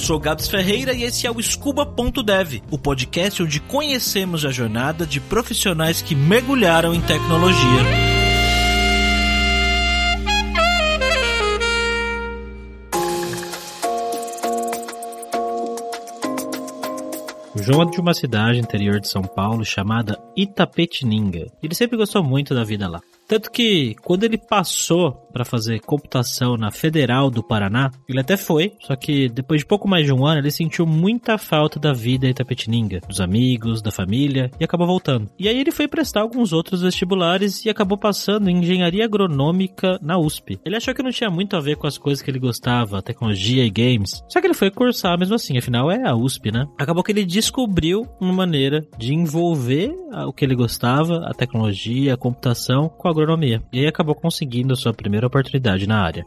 sou Gabs Ferreira e esse é o Scuba.dev, o podcast onde conhecemos a jornada de profissionais que mergulharam em tecnologia. João é de uma cidade interior de São Paulo chamada Itapetininga. Ele sempre gostou muito da vida lá. Tanto que quando ele passou para fazer computação na Federal do Paraná, ele até foi, só que depois de pouco mais de um ano ele sentiu muita falta da vida em Itapetininga, dos amigos, da família e acabou voltando. E aí ele foi prestar alguns outros vestibulares e acabou passando em engenharia agronômica na USP. Ele achou que não tinha muito a ver com as coisas que ele gostava, tecnologia e games. Só que ele foi cursar mesmo assim, afinal é a USP, né? Acabou que ele descobriu uma maneira de envolver o que ele gostava, a tecnologia, a computação, com a agronomia. E aí acabou conseguindo a sua primeira oportunidade na área.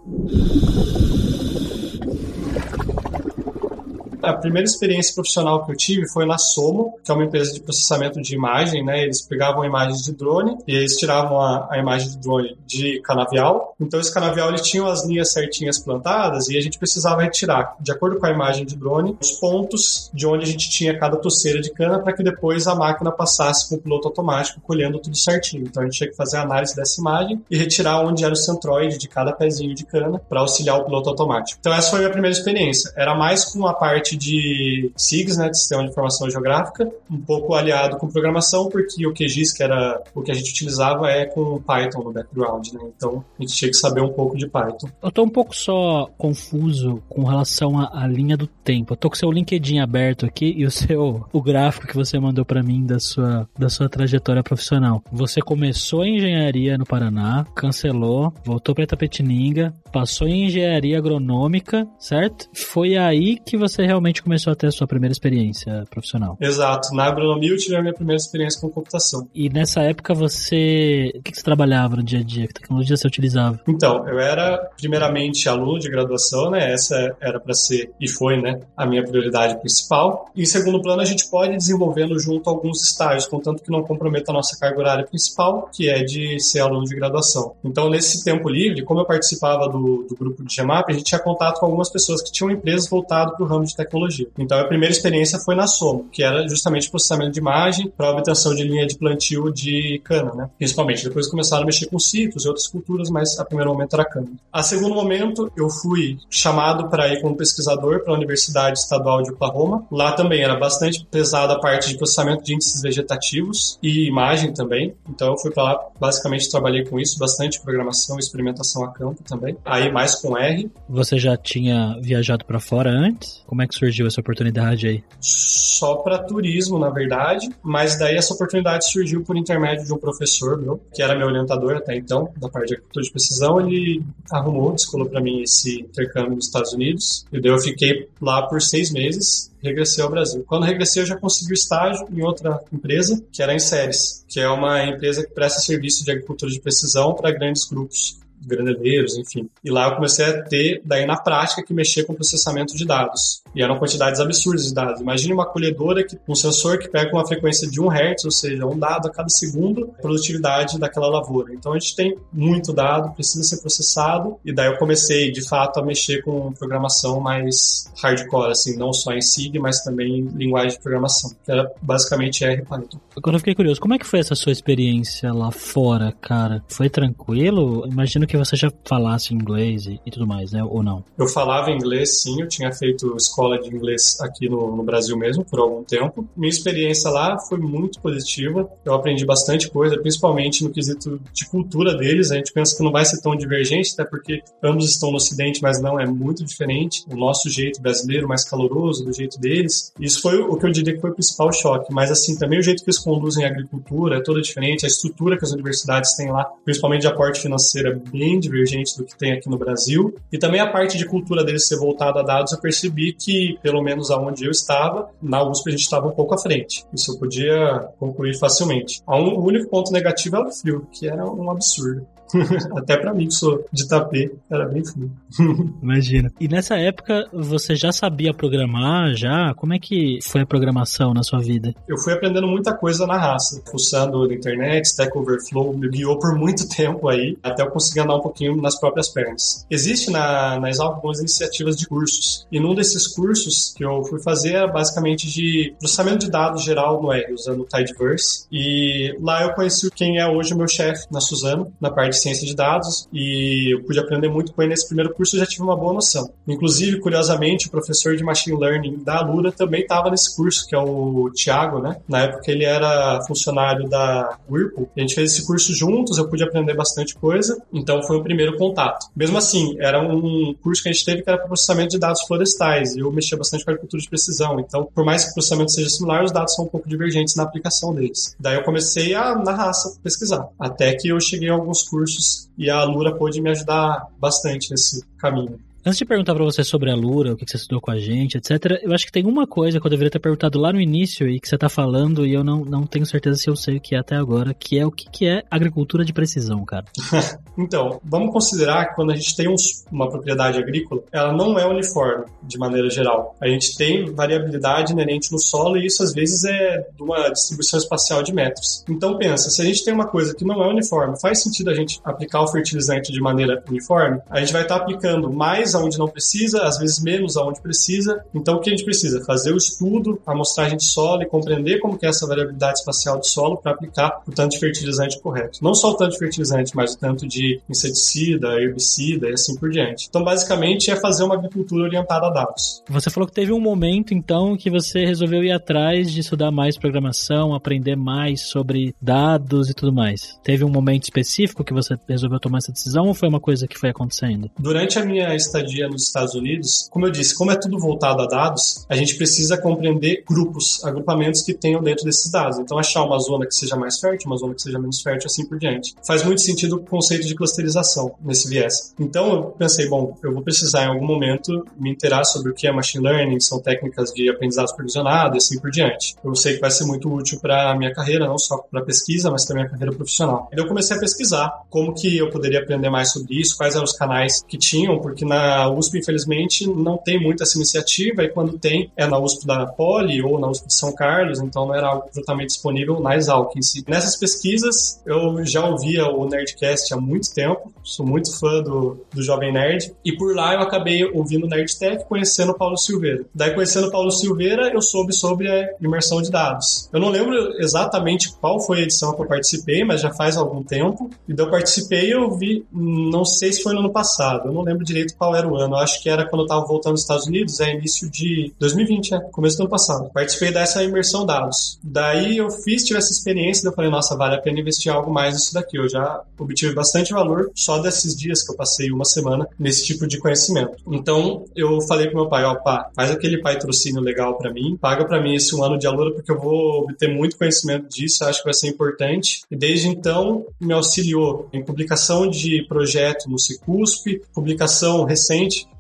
A primeira experiência profissional que eu tive foi na Somo, que é uma empresa de processamento de imagem, né? Eles pegavam imagens de drone e eles tiravam a, a imagem de drone de canavial. Então esse canavial ele tinha as linhas certinhas plantadas e a gente precisava retirar, de acordo com a imagem de drone, os pontos de onde a gente tinha cada toceira de cana para que depois a máquina passasse com o piloto automático colhendo tudo certinho. Então a gente tinha que fazer a análise dessa imagem e retirar onde era o centroide de cada pezinho de cana para auxiliar o piloto automático. Então essa foi a minha primeira experiência. Era mais com a parte parte de SIGs, né, de Sistema de Informação Geográfica, um pouco aliado com programação, porque o QGIS, que era o que a gente utilizava, é com Python no background, né? Então a gente tinha que saber um pouco de Python. Eu tô um pouco só confuso com relação à, linha do tempo. Eu tô com o seu LinkedIn aberto aqui e o seu o gráfico que você mandou para mim da sua da sua trajetória profissional. Você começou a engenharia no Paraná, cancelou, voltou para Itapetininga, passou em engenharia agronômica, certo? Foi aí que você realmente realmente começou a ter a sua primeira experiência profissional. Exato. Na agronomia eu tive a minha primeira experiência com computação. E nessa época você. O que você trabalhava no dia a dia? Que tecnologia você utilizava? Então, eu era primeiramente aluno de graduação, né? Essa era para ser e foi, né, a minha prioridade principal. E em segundo plano, a gente pode ir desenvolvendo junto alguns estágios, contanto que não comprometa a nossa carga horária principal, que é de ser aluno de graduação. Então, nesse tempo livre, como eu participava do, do grupo de GEMAP, a gente tinha contato com algumas pessoas que tinham empresas voltadas para o ramo de tecnologia tecnologia. Então a primeira experiência foi na Somo, que era justamente processamento de imagem para obtenção de linha de plantio de cana, né? Principalmente. Depois começaram a mexer com citros e outras culturas, mas a primeiro momento era cana. A segundo momento, eu fui chamado para ir como pesquisador para a Universidade Estadual de Oklahoma. Lá também era bastante pesada a parte de processamento de índices vegetativos e imagem também. Então eu fui para lá, basicamente trabalhei com isso, bastante programação experimentação a campo também. Aí mais com R. Você já tinha viajado para fora antes? Como é que surgiu essa oportunidade aí? Só para turismo, na verdade, mas daí essa oportunidade surgiu por intermédio de um professor meu, que era meu orientador até então, da parte de agricultura de precisão. Ele arrumou, descolou para mim esse intercâmbio nos Estados Unidos, e daí eu fiquei lá por seis meses regressei ao Brasil. Quando regressei, eu já consegui estágio em outra empresa, que era em Séries, que é uma empresa que presta serviço de agricultura de precisão para grandes grupos grandeleiros, enfim. E lá eu comecei a ter, daí na prática, que mexer com processamento de dados. E eram quantidades absurdas de dados. Imagine uma colhedora que um sensor que pega uma frequência de 1 Hz, ou seja, um dado a cada segundo, produtividade daquela lavoura. Então a gente tem muito dado, precisa ser processado, e daí eu comecei, de fato, a mexer com programação mais hardcore, assim, não só em SIG, mas também em linguagem de programação, que era basicamente R Python. Agora eu fiquei curioso, como é que foi essa sua experiência lá fora, cara? Foi tranquilo? Imagino que que você já falasse inglês e, e, tudo mais, né? Ou não? Eu falava inglês, sim. Eu tinha feito escola de inglês aqui no, no Brasil mesmo por algum tempo. Minha experiência lá foi muito positiva. Eu aprendi bastante coisa, principalmente no quesito de cultura deles. A gente pensa que não vai ser tão divergente, até porque ambos estão no Ocidente, mas não, é muito diferente. O nosso jeito brasileiro, mais caloroso, do jeito deles. Isso foi o que eu diria que foi o principal choque. Mas, assim, também o jeito que eles conduzem a agricultura é toda diferente. A estrutura que as universidades têm lá, principalmente de aporte financeiro, é bem divergente do que tem aqui no Brasil. E também a parte de cultura deles ser voltada a dados, eu percebi que, pelo menos aonde eu estava, na USP a gente estava um pouco à frente. Isso eu podia concluir facilmente. O único ponto negativo era o frio, que era um absurdo. Até para mim, que sou de tapê, era bem frio. Imagina. E nessa época, você já sabia programar, já? Como é que foi a programação na sua vida? Eu fui aprendendo muita coisa na raça, fuçando na internet, Stack Overflow me guiou por muito tempo aí, até eu conseguir andar um pouquinho nas próprias pernas. Existe na, na Exalc algumas iniciativas de cursos, e num desses cursos que eu fui fazer era basicamente de processamento de dados geral no R, usando o Tidyverse, e lá eu conheci quem é hoje o meu chefe na Suzano, na parte ciência de dados, e eu pude aprender muito com ele nesse primeiro curso, e já tive uma boa noção. Inclusive, curiosamente, o professor de Machine Learning da Alura também estava nesse curso, que é o Thiago, né? Na época ele era funcionário da Whirlpool. A gente fez esse curso juntos, eu pude aprender bastante coisa, então foi o primeiro contato. Mesmo assim, era um curso que a gente teve que era para processamento de dados florestais, e eu mexia bastante com agricultura de precisão, então, por mais que o processamento seja similar, os dados são um pouco divergentes na aplicação deles. Daí eu comecei a, na raça, pesquisar, até que eu cheguei a alguns cursos e a Alura pôde me ajudar bastante nesse caminho. Antes de perguntar para você sobre a Lura, o que você estudou com a gente, etc., eu acho que tem uma coisa que eu deveria ter perguntado lá no início e que você está falando e eu não, não tenho certeza se eu sei o que é até agora, que é o que, que é agricultura de precisão, cara. então, vamos considerar que quando a gente tem um, uma propriedade agrícola, ela não é uniforme de maneira geral. A gente tem variabilidade inerente no solo e isso às vezes é de uma distribuição espacial de metros. Então pensa, se a gente tem uma coisa que não é uniforme, faz sentido a gente aplicar o fertilizante de maneira uniforme? A gente vai estar tá aplicando mais aonde não precisa, às vezes menos aonde precisa. Então, o que a gente precisa? Fazer o estudo, a amostragem de solo e compreender como que é essa variabilidade espacial do solo para aplicar o tanto de fertilizante correto. Não só o tanto de fertilizante, mas o tanto de inseticida, herbicida e assim por diante. Então, basicamente, é fazer uma agricultura orientada a dados. Você falou que teve um momento, então, que você resolveu ir atrás de estudar mais programação, aprender mais sobre dados e tudo mais. Teve um momento específico que você resolveu tomar essa decisão ou foi uma coisa que foi acontecendo? Durante a minha estadia estadia nos Estados Unidos, como eu disse, como é tudo voltado a dados, a gente precisa compreender grupos, agrupamentos que tenham dentro desses dados. Então, achar uma zona que seja mais fértil, uma zona que seja menos fértil, assim por diante. Faz muito sentido o conceito de clusterização nesse viés. Então, eu pensei, bom, eu vou precisar em algum momento me interar sobre o que é machine learning, são técnicas de aprendizado supervisionado assim por diante. Eu sei que vai ser muito útil para a minha carreira, não só para pesquisa, mas também a carreira profissional. E eu comecei a pesquisar como que eu poderia aprender mais sobre isso, quais eram os canais que tinham, porque na a USP, infelizmente, não tem muito essa iniciativa, e quando tem, é na USP da Poli ou na USP de São Carlos, então não era algo totalmente disponível na Exalc em si. Nessas pesquisas, eu já ouvia o Nerdcast há muito tempo, sou muito fã do, do Jovem Nerd, e por lá eu acabei ouvindo o Nerdtech, conhecendo o Paulo Silveira. Daí, conhecendo o Paulo Silveira, eu soube sobre a imersão de dados. Eu não lembro exatamente qual foi a edição que eu participei, mas já faz algum tempo, e daí eu participei e eu vi, não sei se foi no ano passado, eu não lembro direito qual era o ano, acho que era quando eu estava voltando dos Estados Unidos, é início de 2020, né? Começo do ano passado. Participei dessa imersão dados. Daí eu fiz, tive essa experiência, eu falei, nossa, vale a pena investir algo mais nisso daqui. Eu já obtive bastante valor só desses dias que eu passei uma semana nesse tipo de conhecimento. Então eu falei pro meu pai, ó, pá, faz aquele patrocínio legal para mim, paga para mim esse um ano de alura porque eu vou obter muito conhecimento disso, acho que vai ser importante. E desde então me auxiliou em publicação de projeto no Cicusp, publicação recente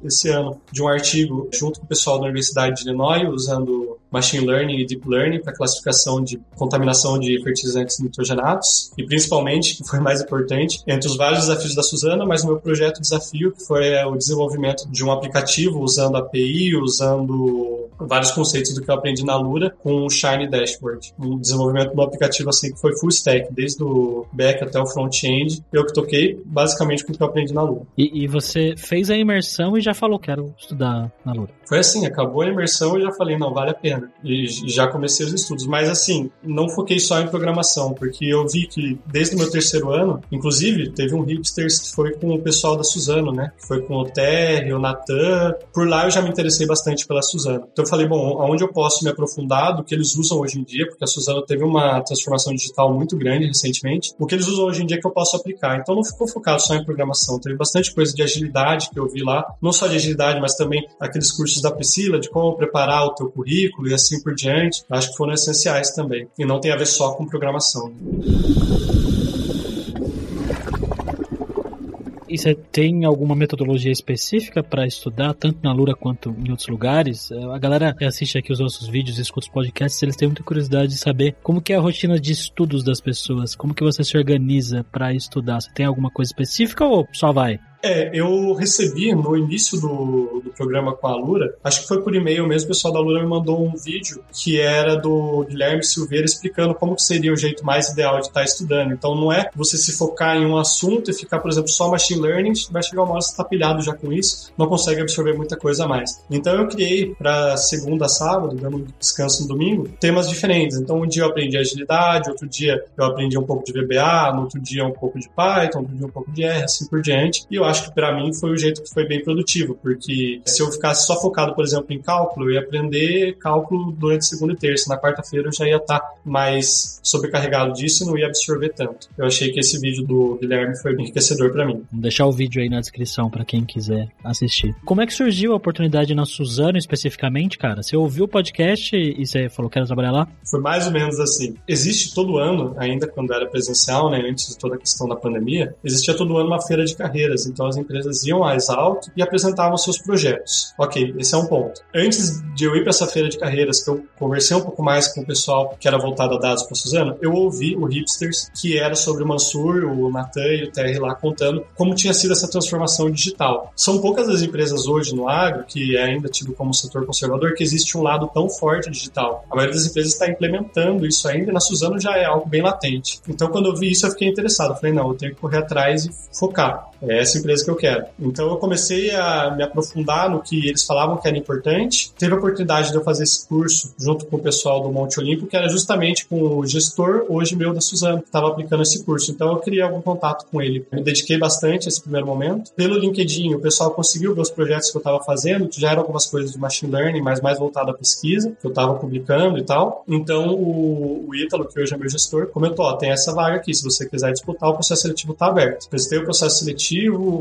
esse ano de um artigo junto com o pessoal da Universidade de Illinois, usando Machine Learning e Deep Learning para classificação de contaminação de fertilizantes nitrogenados e principalmente, que foi mais importante, entre os vários desafios da Suzana, mas o meu projeto desafio, que foi é, o desenvolvimento de um aplicativo usando API, usando vários conceitos do que eu aprendi na Lura com o Shiny Dashboard. Um desenvolvimento do aplicativo assim que foi full stack, desde o back até o front-end, eu que toquei basicamente com o que eu aprendi na Lura. E, e você fez a imersão e já falou quero estudar na Lura? Foi assim, acabou a imersão e já falei, não, vale a pena. E já comecei os estudos. Mas assim, não foquei só em programação, porque eu vi que desde o meu terceiro ano, inclusive, teve um hipsters que foi com o pessoal da Suzano, né? Que foi com o Terry, o Natan. Por lá eu já me interessei bastante pela Suzano. Então eu falei, bom, aonde eu posso me aprofundar do que eles usam hoje em dia, porque a Suzano teve uma transformação digital muito grande recentemente. O que eles usam hoje em dia que eu posso aplicar. Então não ficou focado só em programação. Teve bastante coisa de agilidade que eu vi lá. Não só de agilidade, mas também aqueles cursos da Priscila, de como preparar o teu currículo e assim por diante. Acho que foram essenciais também. E não tem a ver só com programação. E você tem alguma metodologia específica para estudar, tanto na Lura quanto em outros lugares? A galera que assiste aqui os nossos vídeos, escuta os podcasts, eles têm muita curiosidade de saber como que é a rotina de estudos das pessoas, como que você se organiza para estudar. Você tem alguma coisa específica ou só vai? É, eu recebi no início do, do programa com a Lura, acho que foi por e-mail mesmo, o pessoal da Lura me mandou um vídeo que era do Guilherme Silveira explicando como seria o jeito mais ideal de estar estudando. Então não é você se focar em um assunto e ficar, por exemplo, só machine learning, vai chegar uma hora que você está pilhado já com isso, não consegue absorver muita coisa a mais. Então eu criei para segunda a sábado, dando descanso no domingo, temas diferentes. Então um dia eu aprendi agilidade, outro dia eu aprendi um pouco de VBA, no outro dia um pouco de Python, outro dia um pouco de R, assim por diante. E eu que para mim foi o jeito que foi bem produtivo, porque se eu ficasse só focado, por exemplo, em cálculo, eu ia aprender cálculo durante segunda e terça. Na quarta-feira eu já ia estar tá mais sobrecarregado disso e não ia absorver tanto. Eu achei que esse vídeo do Guilherme foi bem enriquecedor para mim. Vou deixar o vídeo aí na descrição para quem quiser assistir. Como é que surgiu a oportunidade na Suzano especificamente, cara? Você ouviu o podcast e você falou que era trabalhar lá? Foi mais ou menos assim. Existe todo ano, ainda quando era presencial, né, antes de toda a questão da pandemia, existia todo ano uma feira de carreiras. Então as empresas iam mais alto e apresentavam seus projetos. Ok, esse é um ponto. Antes de eu ir para essa feira de carreiras, que eu conversei um pouco mais com o pessoal que era voltado a dados para Suzano, eu ouvi o Hipsters, que era sobre o Mansur, o Natan e o Terry lá contando como tinha sido essa transformação digital. São poucas as empresas hoje no agro, que é ainda tido como setor conservador, que existe um lado tão forte digital. A maioria das empresas está implementando isso ainda, e na Suzano já é algo bem latente. Então, quando eu vi isso, eu fiquei interessado. Falei, não, eu tenho que correr atrás e focar. É essa empresa que eu quero. Então eu comecei a me aprofundar no que eles falavam que era importante. Teve a oportunidade de eu fazer esse curso junto com o pessoal do Monte Olimpo, que era justamente com o gestor, hoje meu da Suzano, que estava aplicando esse curso. Então eu criei algum contato com ele. Me dediquei bastante a esse primeiro momento. Pelo LinkedIn, o pessoal conseguiu ver os projetos que eu estava fazendo, que já eram algumas coisas de machine learning, mas mais voltado à pesquisa, que eu estava publicando e tal. Então o, o Ítalo, que hoje é meu gestor, comentou: ó, tem essa vaga aqui, se você quiser disputar, o processo seletivo está aberto. Prestei o processo seletivo,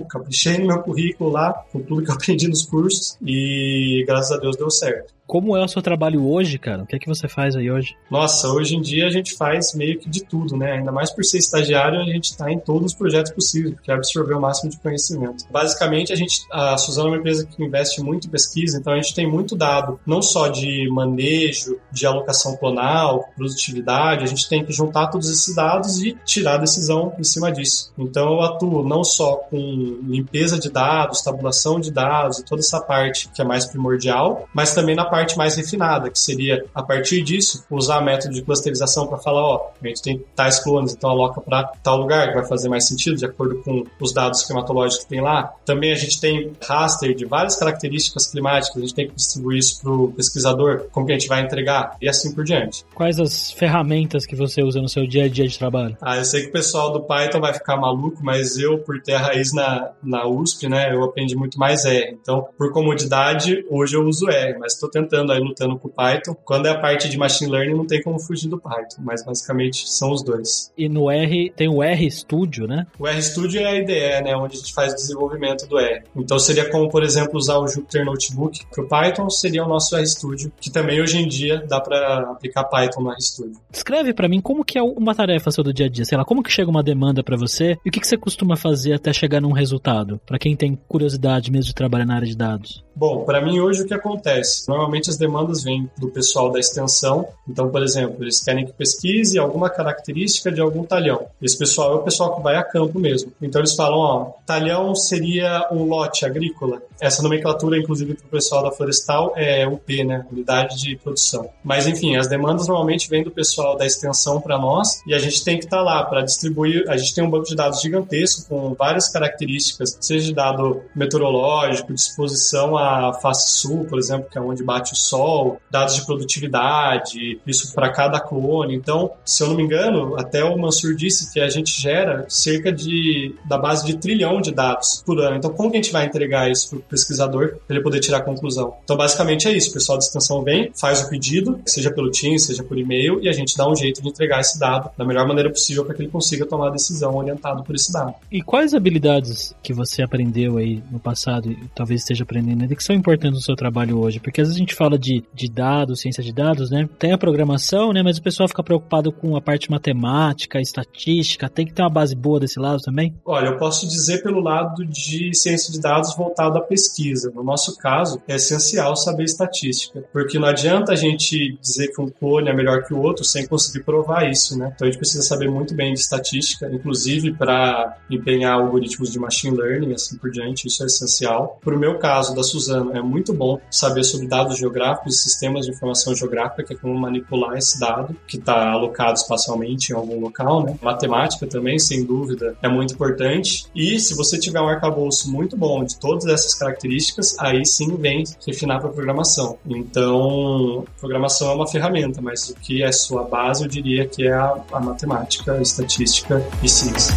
caprichei no meu currículo lá, com tudo que eu aprendi nos cursos, e graças a Deus deu certo. Como é o seu trabalho hoje, cara? O que é que você faz aí hoje? Nossa, hoje em dia a gente faz meio que de tudo, né? Ainda mais por ser estagiário, a gente está em todos os projetos possíveis, porque é absorver o máximo de conhecimento. Basicamente, a gente, a Suzano é uma empresa que investe muito em pesquisa, então a gente tem muito dado, não só de manejo, de alocação clonal, produtividade, a gente tem que juntar todos esses dados e tirar a decisão em cima disso. Então eu atuo não só com limpeza de dados, tabulação de dados toda essa parte que é mais primordial, mas também na parte parte mais refinada, que seria, a partir disso, usar método de clusterização para falar, ó, a gente tem tais clones, então aloca para tal lugar, que vai fazer mais sentido, de acordo com os dados esquematológicos que tem lá. Também a gente tem raster de várias características climáticas, a gente tem que distribuir isso para o pesquisador, como que a gente vai entregar, e assim por diante. Quais as ferramentas que você usa no seu dia a dia de trabalho? Ah, eu sei que o pessoal do Python vai ficar maluco, mas eu, por ter a raiz na, na USP, né, eu aprendi muito mais R. Então, por comodidade, hoje eu uso R, mas estou tentando tentando aí lutando com o Python. Quando é a parte de machine learning, não tem como fugir do Python, mas basicamente são os dois. E no R tem o R Studio, né? O R Studio é a IDE, né, onde a gente faz o desenvolvimento do R. Então seria como, por exemplo, usar o Jupyter Notebook para o Python, seria o nosso R Studio, que também hoje em dia dá para aplicar Python no R Studio. Descreve para mim como que é uma tarefa sua do dia a dia, sei lá, como que chega uma demanda para você e o que, que você costuma fazer até chegar num resultado, para quem tem curiosidade mesmo de trabalhar na área de dados. Bom, para mim hoje o que acontece? Normalmente as demandas vêm do pessoal da extensão. Então, por exemplo, eles querem que pesquise alguma característica de algum talhão. Esse pessoal é o pessoal que vai a campo mesmo. Então eles falam, ó, talhão seria um lote agrícola. Essa nomenclatura, inclusive, para o pessoal da florestal é UP, né? Unidade de produção. Mas enfim, as demandas normalmente vêm do pessoal da extensão para nós e a gente tem que estar tá lá para distribuir. A gente tem um banco de dados gigantesco com várias características, seja de dado meteorológico, disposição a face sul, por exemplo, que é onde bate o sol, dados de produtividade, isso para cada clone. Então, se eu não me engano, até o Mansur disse que a gente gera cerca de da base de trilhão de dados por ano. Então, como que a gente vai entregar isso para o pesquisador para ele poder tirar a conclusão? Então, basicamente é isso. O pessoal da extensão vem, faz o pedido, seja pelo Teams, seja por e-mail, e a gente dá um jeito de entregar esse dado da melhor maneira possível para que ele consiga tomar a decisão orientado por esse dado. E quais habilidades que você aprendeu aí no passado e talvez esteja aprendendo que são importantes no seu trabalho hoje? Porque às vezes a gente gente fala de, de dados, ciência de dados, né? Tem a programação, né? Mas o pessoal fica preocupado com a parte matemática, estatística. Tem que ter uma base boa desse lado também? Olha, eu posso dizer pelo lado de ciência de dados voltado à pesquisa. No nosso caso, é essencial saber estatística, porque não adianta a gente dizer que um clone é melhor que o outro sem conseguir provar isso, né? Então a gente precisa saber muito bem de estatística, inclusive para empenhar algoritmos de machine learning assim por diante. Isso é essencial. Para o meu caso, da Suzano, é muito bom saber sobre dados geográficos sistemas de informação geográfica, que é como manipular esse dado que está alocado espacialmente em algum local, né? Matemática também, sem dúvida, é muito importante. E se você tiver um arcabouço muito bom de todas essas características, aí sim vem refinar para programação. Então, programação é uma ferramenta, mas o que é sua base, eu diria que é a, a matemática, a estatística e ciência.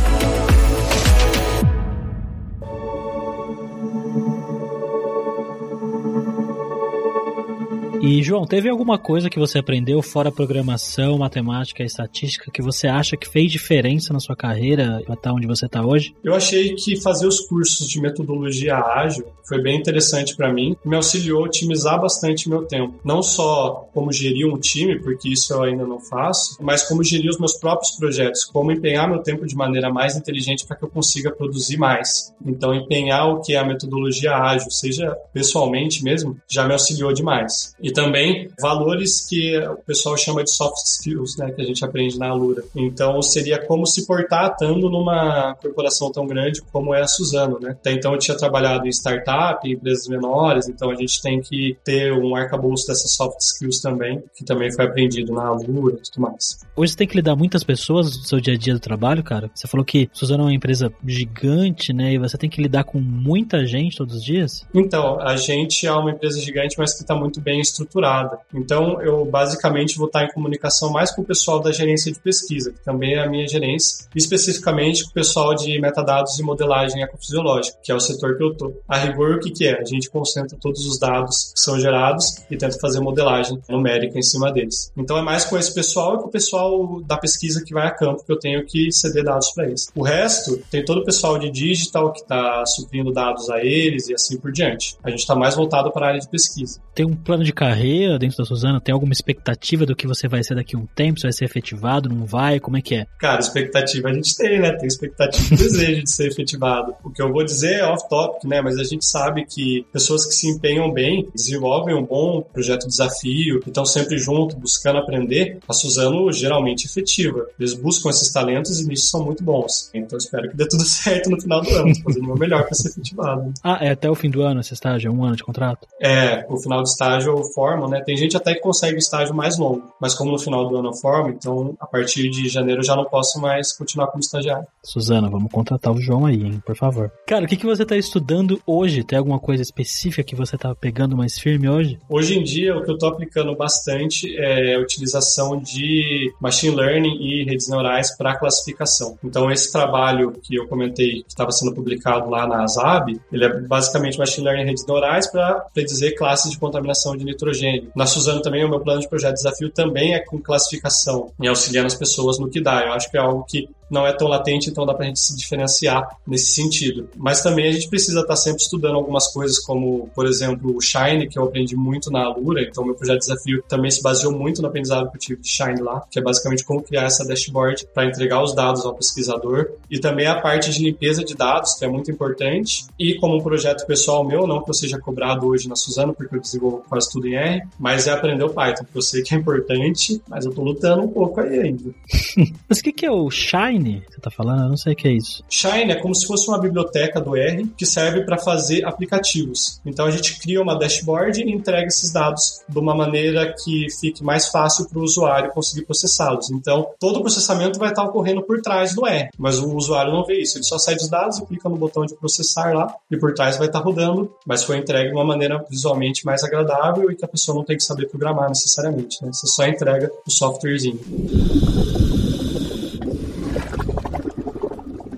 E, João, teve alguma coisa que você aprendeu fora programação, matemática e estatística que você acha que fez diferença na sua carreira para estar onde você está hoje? Eu achei que fazer os cursos de metodologia ágil foi bem interessante para mim. Me auxiliou a otimizar bastante meu tempo. Não só como gerir um time, porque isso eu ainda não faço, mas como gerir os meus próprios projetos, como empenhar meu tempo de maneira mais inteligente para que eu consiga produzir mais. Então, empenhar o que é a metodologia ágil, seja pessoalmente mesmo, já me auxiliou demais. E também valores que o pessoal chama de soft skills, né, que a gente aprende na Alura. Então seria como se portar estando numa corporação tão grande como é a Suzano, né? Até então eu tinha trabalhado em startup, em empresas menores, então a gente tem que ter um arcabouço dessas soft skills também, que também foi aprendido na Alura e tudo mais. Hoje você tem que lidar muitas pessoas no seu dia a dia do trabalho, cara. Você falou que Suzano é uma empresa gigante, né? E você tem que lidar com muita gente todos os dias? Então, a gente é uma empresa gigante, mas que está muito bem estruturada estruturada. Então, eu basicamente vou estar em comunicação mais com o pessoal da gerência de pesquisa, que também é a minha gerência, especificamente com o pessoal de metadados e modelagem ecofisiológica, que é o setor que eu estou. A rigor, o que, que é? A gente concentra todos os dados que são gerados e tenta fazer modelagem numérica em cima deles. Então, é mais com esse pessoal e com o pessoal da pesquisa que vai a campo que eu tenho que ceder dados para eles. O resto, tem todo o pessoal de digital que está suprindo dados a eles e assim por diante. A gente está mais voltado para a área de pesquisa. Tem um plano de carreira dentro da Suzana? Tem alguma expectativa do que você vai ser daqui a um tempo? Se vai ser efetivado, não vai? Como é que é? Cara, expectativa a gente tem, né? Tem expectativa e desejo de ser efetivado. O que eu vou dizer é off-topic, né? Mas a gente sabe que pessoas que se empenham bem, desenvolvem um bom projeto desafio, e estão sempre junto, buscando aprender, a Suzano geralmente é efetiva. Eles buscam esses talentos e nisso são muito bons. Então espero que dê tudo certo no final do ano. Fazendo o meu melhor para ser efetivado. Ah, é até o fim do ano esse estágio? É um ano de contrato? É, o final do estágio eu formo, né? Tem gente até que consegue estágio mais longo, mas como no final do ano eu formo, então a partir de janeiro eu já não posso mais continuar como estagiário. Suzana, vamos contratar o João aí, hein, por favor. Cara, o que, que você está estudando hoje? Tem alguma coisa específica que você está pegando mais firme hoje? Hoje em dia, o que eu estou aplicando bastante é a utilização de machine learning e redes neurais para classificação. Então, esse trabalho que eu comentei que estava sendo publicado lá na ASAB, ele é basicamente machine learning e redes neurais para predizer classes de contaminação de nitrogênio. Na Suzano também, o meu plano de projeto desafio também é com classificação e auxiliando as pessoas no que dá. Eu acho que é algo que não é tão latente, então dá para a gente se diferenciar nesse sentido. Mas também a gente precisa estar tá sempre estudando algumas coisas, como, por exemplo, o Shine, que eu aprendi muito na Alura, então meu projeto de desafio também se baseou muito no aprendizado que eu tive de Shine lá, que é basicamente como criar essa dashboard para entregar os dados ao pesquisador, e também a parte de limpeza de dados, que é muito importante, e como um projeto pessoal meu, não que eu seja cobrado hoje na Suzano, porque eu desenvolvo quase tudo em R, mas é aprender o Python, que eu sei que é importante, mas eu tô lutando um pouco aí ainda. mas o que, que é o Shine? Shine, você tá falando? Eu não sei o que é isso. Shine é como se fosse uma biblioteca do R que serve para fazer aplicativos. Então a gente cria uma dashboard e entrega esses dados de uma maneira que fique mais fácil para o usuário conseguir processá-los. Então todo o processamento vai estar ocorrendo por trás do R, mas o usuário não vê isso. Ele só sai dos dados e clica no botão de processar lá e por trás vai estar rodando, mas foi entregue de uma maneira visualmente mais agradável e que a pessoa não tem que saber programar necessariamente. Né? Você só entrega o softwarezinho.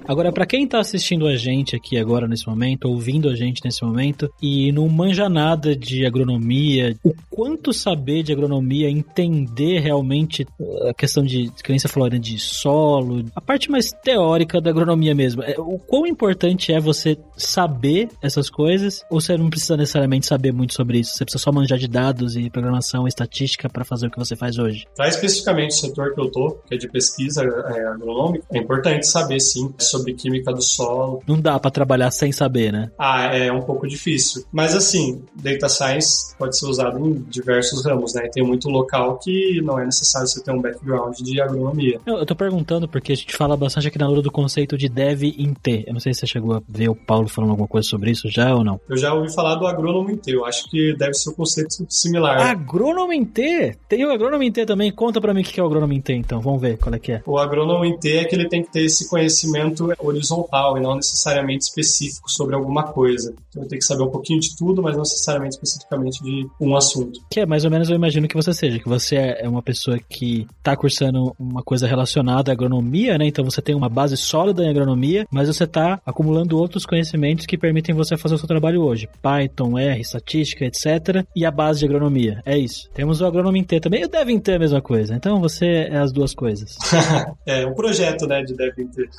Agora, para quem tá assistindo a gente aqui agora nesse momento, ouvindo a gente nesse momento, e não manja nada de agronomia, o quanto saber de agronomia, entender realmente a questão de, você falou, né, de solo, a parte mais teórica da agronomia mesmo. É, o quão importante é você saber essas coisas, ou você não precisa necessariamente saber muito sobre isso? Você precisa só manjar de dados e programação e estatística para fazer o que você faz hoje? Para especificamente o setor que eu tô, que é de pesquisa é, agronômica, é importante saber sim sobre química do solo. Não dá para trabalhar sem saber, né? Ah, é um pouco difícil. Mas assim, data science pode ser usado em diversos ramos, né? Tem muito local que não é necessário você ter um background de agronomia. Eu, eu tô perguntando porque a gente fala bastante aqui na Lura do conceito de dev em T. Eu não sei se você chegou a ver o Paulo falando alguma coisa sobre isso já ou não. Eu já ouvi falar do agrônomo em T. Eu acho que deve ser um conceito similar. Agrônomo em T? Tem o agrônomo em T também? Conta para mim o que é o agrônomo em T, então. Vamos ver qual é que é. O agrônomo em T é que ele tem que ter esse conhecimento horizontal e não necessariamente específico sobre alguma coisa. Então tem que saber um pouquinho de tudo, mas não necessariamente especificamente de um assunto. Que é mais ou menos eu imagino que você seja, que você é uma pessoa que está cursando uma coisa relacionada à agronomia, né? Então você tem uma base sólida em agronomia, mas você está acumulando outros conhecimentos que permitem você fazer o seu trabalho hoje. Python, R, estatística, etc. E a base de agronomia. É isso. Temos o agrônomo T também, e devem ter a mesma coisa. Então você é as duas coisas. é, um projeto, né, de devem ter.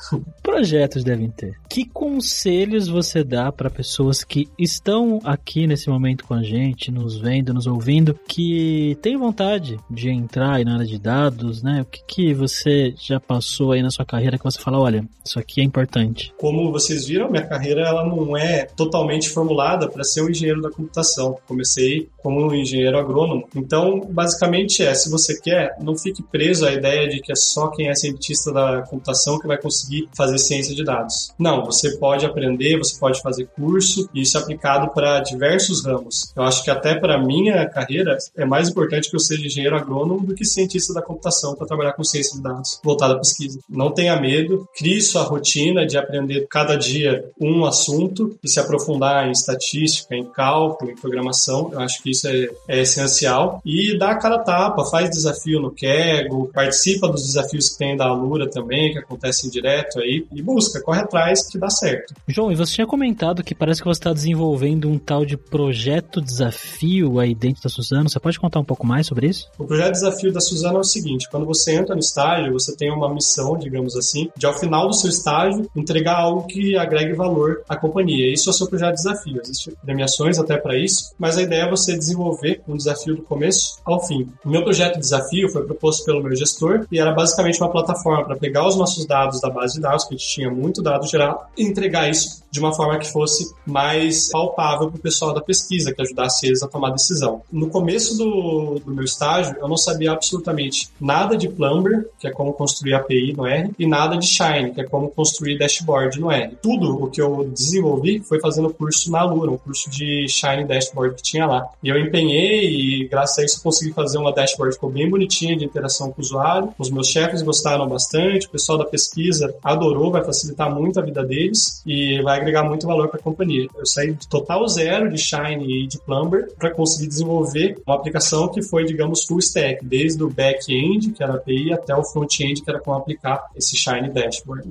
Projetos devem ter. Que conselhos você dá para pessoas que estão aqui nesse momento com a gente, nos vendo, nos ouvindo, que têm vontade de entrar aí na área de dados, né? O que, que você já passou aí na sua carreira que você fala, olha, isso aqui é importante? Como vocês viram, minha carreira ela não é totalmente formulada para ser um engenheiro da computação. Comecei como um engenheiro agrônomo. Então, basicamente é, se você quer, não fique preso à ideia de que é só quem é cientista da computação que vai conseguir fazer ciência de dados. Não, você pode aprender, você pode fazer curso, e isso é aplicado para diversos ramos. Eu acho que até para minha carreira é mais importante que eu seja engenheiro agrônomo do que cientista da computação para trabalhar com ciência de dados voltada à pesquisa. Não tenha medo, crie sua rotina de aprender cada dia um assunto e se aprofundar em estatística, em cálculo, em programação. Eu acho que isso é, é essencial. E dá a cara tapa, faz desafio no Kegel, participa dos desafios que tem da Alura também, que acontecem direto aí, e busca, corre atrás que dá certo. João, e você tinha comentado que parece que você está desenvolvendo um tal de projeto desafio aí dentro da Suzano. Você pode contar um pouco mais sobre isso? O projeto desafio da Suzano é o seguinte: quando você entra no estágio, você tem uma missão, digamos assim, de ao final do seu estágio entregar algo que agregue valor à companhia. Isso é o seu projeto desafio. Existem premiações até para isso, mas a ideia é você desenvolver um desafio do começo ao fim. O meu projeto desafio foi proposto pelo meu gestor e era basicamente uma plataforma para pegar os nossos dados da base de dados, que a gente tinha muito dado geral, e entregar isso de uma forma que fosse mais palpável para o pessoal da pesquisa, que ajudasse eles a tomar decisão. No começo do, do meu estágio, eu não sabia absolutamente nada de Plumber, que é como construir API no R, e nada de Shine, que é como construir dashboard no R. Tudo o que eu desenvolvi foi fazendo curso na Lura, um curso de Shine Dashboard que tinha lá. E eu empenhei e graças a isso consegui fazer uma dashboard que ficou bem bonitinha de interação com o usuário. Os meus chefes gostaram bastante, o pessoal da pesquisa adorou, vai facilitar muito a vida deles e vai agregar muito valor para a companhia. Eu saí de total zero de Shine e de Plumber para conseguir desenvolver uma aplicação que foi, digamos, full stack, desde o back-end, que era API, até o front-end, que era como aplicar esse Shine Dashboard.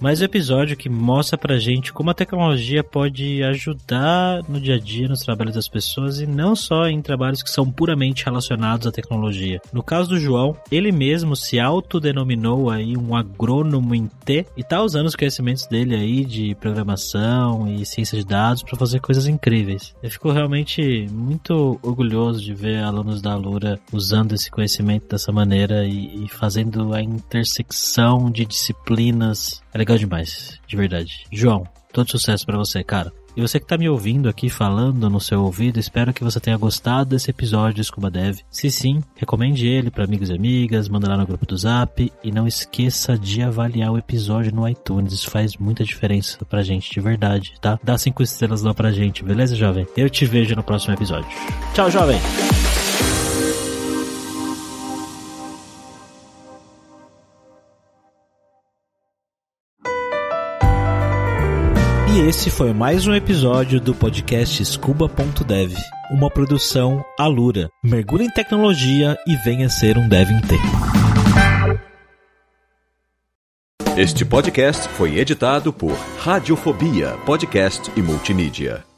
Mais um episódio que mostra pra gente como a tecnologia pode ajudar no dia a dia, nos trabalhos das pessoas e não só em trabalhos que são puramente relacionados à tecnologia. No caso do João, ele mesmo se autodenominou aí um agrônomo em T e tá usando os conhecimentos dele aí de programação e ciência de dados para fazer coisas incríveis. Eu fico realmente muito orgulhoso de ver alunos da Alura usando esse conhecimento dessa maneira e, e fazendo a intersecção de disciplinas é legal demais, de verdade. João, todo sucesso para você, cara. E você que tá me ouvindo aqui falando no seu ouvido, espero que você tenha gostado desse episódio do Scuba Dev. Se sim, recomende ele para amigos e amigas, manda lá no grupo do Zap e não esqueça de avaliar o episódio no iTunes. Isso faz muita diferença pra gente, de verdade, tá? Dá cinco estrelas lá pra gente, beleza, jovem? Eu te vejo no próximo episódio. Tchau, jovem! Esse foi mais um episódio do podcast scuba.dev, uma produção Alura. Mergulhe em tecnologia e venha ser um dev em tempo. Este podcast foi editado por Radiofobia, podcast e multimídia.